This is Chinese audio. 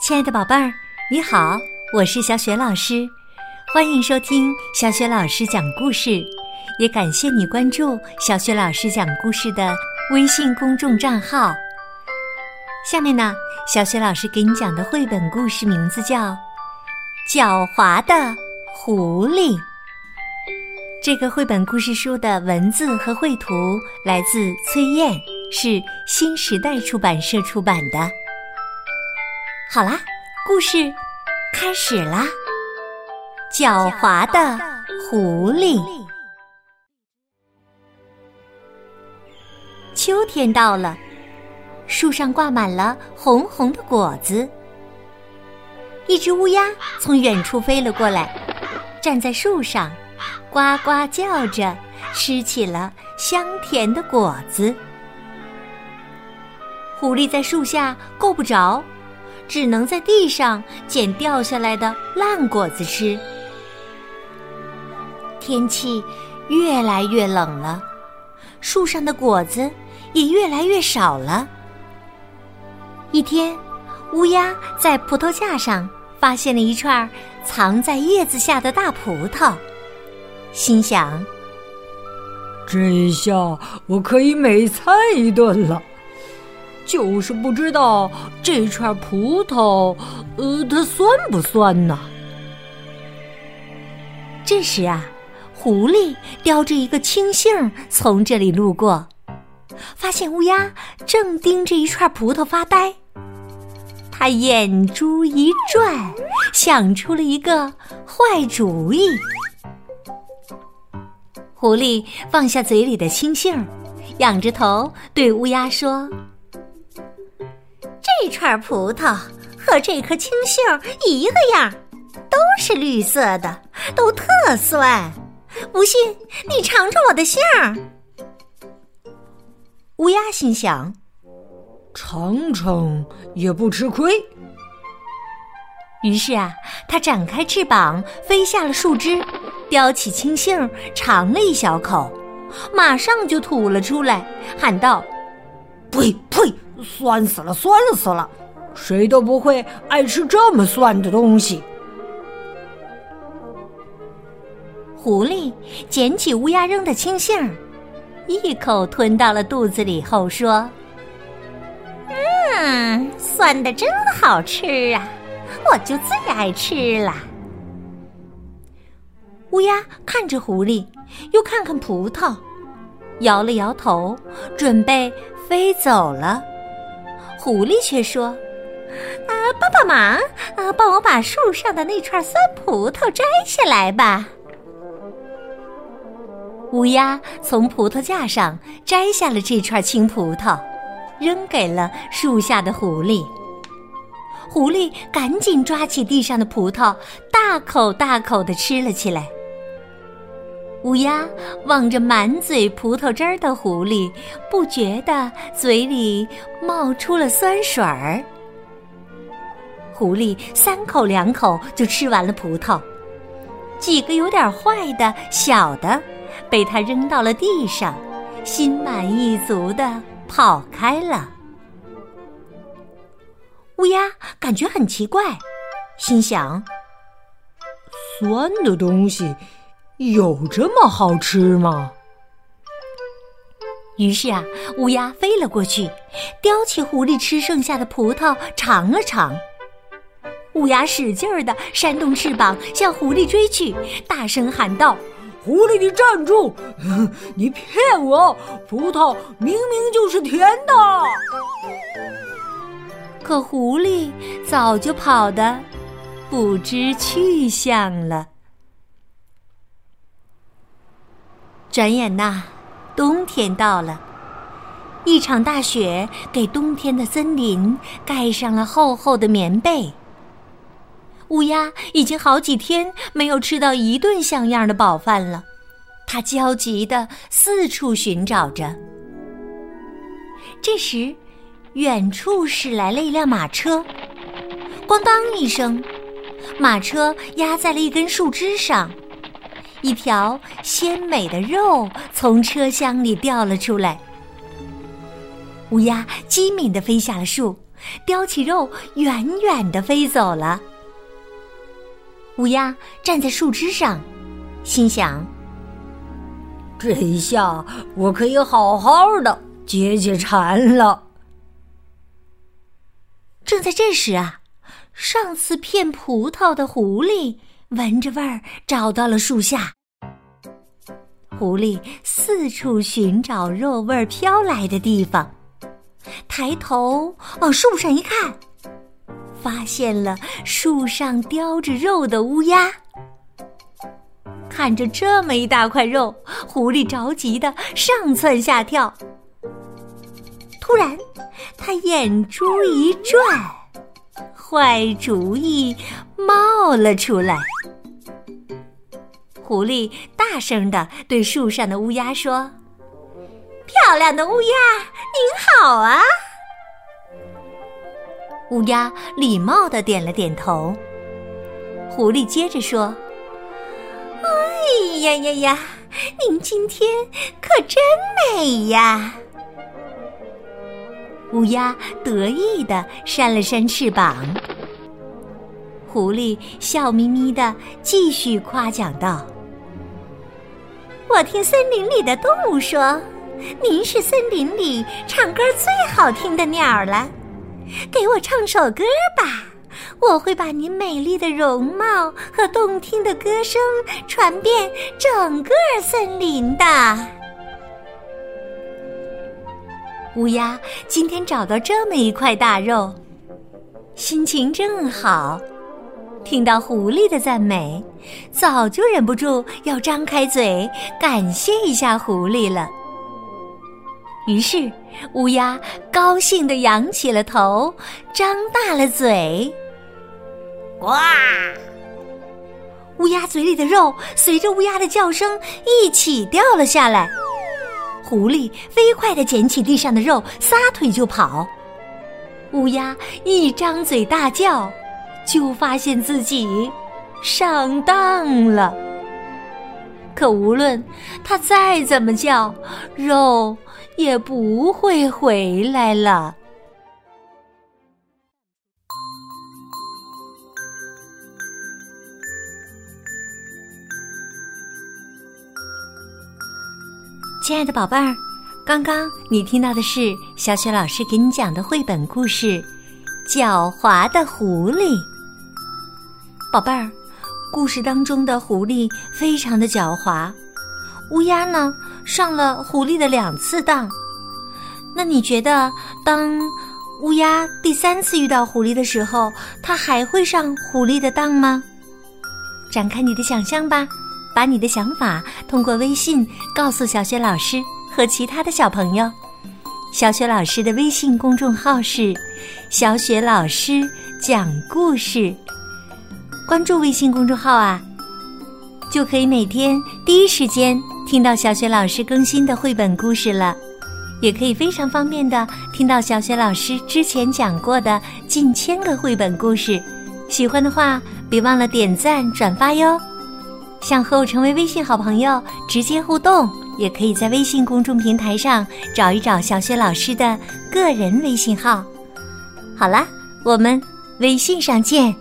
亲爱的宝贝儿，你好，我是小雪老师，欢迎收听小雪老师讲故事，也感谢你关注小雪老师讲故事的微信公众账号。下面呢，小雪老师给你讲的绘本故事名字叫《狡猾的狐狸》。这个绘本故事书的文字和绘图来自崔燕，是新时代出版社出版的。好啦，故事开始啦！狡猾的狐狸。秋天到了，树上挂满了红红的果子。一只乌鸦从远处飞了过来，站在树上，呱呱叫着，吃起了香甜的果子。狐狸在树下够不着。只能在地上捡掉下来的烂果子吃。天气越来越冷了，树上的果子也越来越少了。一天，乌鸦在葡萄架上发现了一串藏在叶子下的大葡萄，心想：这一下我可以美餐一顿了。就是不知道这串葡萄，呃，它酸不酸呢？这时啊，狐狸叼着一个青杏从这里路过，发现乌鸦正盯着一串葡萄发呆。他眼珠一转，想出了一个坏主意。狐狸放下嘴里的青杏，仰着头对乌鸦说。这串葡萄和这颗青杏一个样，都是绿色的，都特酸。不信你尝尝我的杏儿。乌鸦心想：尝尝也不吃亏。于是啊，它展开翅膀飞下了树枝，叼起青杏尝了一小口，马上就吐了出来，喊道：“呸呸！”酸死了，酸死了！谁都不会爱吃这么酸的东西。狐狸捡起乌鸦扔的青杏，一口吞到了肚子里后说：“嗯，酸的真好吃啊，我就最爱吃了。”乌鸦看着狐狸，又看看葡萄，摇了摇头，准备飞走了。狐狸却说：“啊，帮帮忙！啊，帮我把树上的那串酸葡萄摘下来吧。”乌鸦从葡萄架上摘下了这串青葡萄，扔给了树下的狐狸。狐狸赶紧抓起地上的葡萄，大口大口的吃了起来。乌鸦望着满嘴葡萄汁儿的狐狸，不觉得嘴里冒出了酸水儿。狐狸三口两口就吃完了葡萄，几个有点坏的小的，被他扔到了地上，心满意足的跑开了。乌鸦感觉很奇怪，心想：酸的东西。有这么好吃吗？于是啊，乌鸦飞了过去，叼起狐狸吃剩下的葡萄尝了尝。乌鸦使劲儿的扇动翅膀向狐狸追去，大声喊道：“狐狸，你站住！你骗我！葡萄明明就是甜的。”可狐狸早就跑得不知去向了。转眼呐，冬天到了，一场大雪给冬天的森林盖上了厚厚的棉被。乌鸦已经好几天没有吃到一顿像样的饱饭了，它焦急的四处寻找着。这时，远处驶来了一辆马车，咣当一声，马车压在了一根树枝上。一条鲜美的肉从车厢里掉了出来，乌鸦机敏地飞下了树，叼起肉远远的飞走了。乌鸦站在树枝上，心想：“这一下我可以好好的解解馋了。”正在这时啊，上次骗葡萄的狐狸闻着味儿找到了树下。狐狸四处寻找肉味儿飘来的地方，抬头往树上一看，发现了树上叼着肉的乌鸦。看着这么一大块肉，狐狸着急的上蹿下跳。突然，他眼珠一转，坏主意冒了出来。狐狸大声的对树上的乌鸦说：“漂亮的乌鸦，您好啊！”乌鸦礼貌的点了点头。狐狸接着说：“哎呀呀呀，您今天可真美呀！”乌鸦得意的扇了扇翅膀。狐狸笑眯眯的继续夸奖道。我听森林里的动物说，您是森林里唱歌最好听的鸟了。给我唱首歌吧，我会把您美丽的容貌和动听的歌声传遍整个森林的。乌鸦今天找到这么一块大肉，心情正好。听到狐狸的赞美，早就忍不住要张开嘴感谢一下狐狸了。于是，乌鸦高兴地仰起了头，张大了嘴。呱！乌鸦嘴里的肉随着乌鸦的叫声一起掉了下来。狐狸飞快地捡起地上的肉，撒腿就跑。乌鸦一张嘴大叫。就发现自己上当了。可无论他再怎么叫，肉也不会回来了。亲爱的宝贝儿，刚刚你听到的是小雪老师给你讲的绘本故事《狡猾的狐狸》。宝贝儿，故事当中的狐狸非常的狡猾，乌鸦呢上了狐狸的两次当。那你觉得，当乌鸦第三次遇到狐狸的时候，它还会上狐狸的当吗？展开你的想象吧，把你的想法通过微信告诉小雪老师和其他的小朋友。小雪老师的微信公众号是“小雪老师讲故事”。关注微信公众号啊，就可以每天第一时间听到小雪老师更新的绘本故事了，也可以非常方便的听到小雪老师之前讲过的近千个绘本故事。喜欢的话，别忘了点赞转发哟。想和我成为微信好朋友，直接互动，也可以在微信公众平台上找一找小雪老师的个人微信号。好啦，我们微信上见。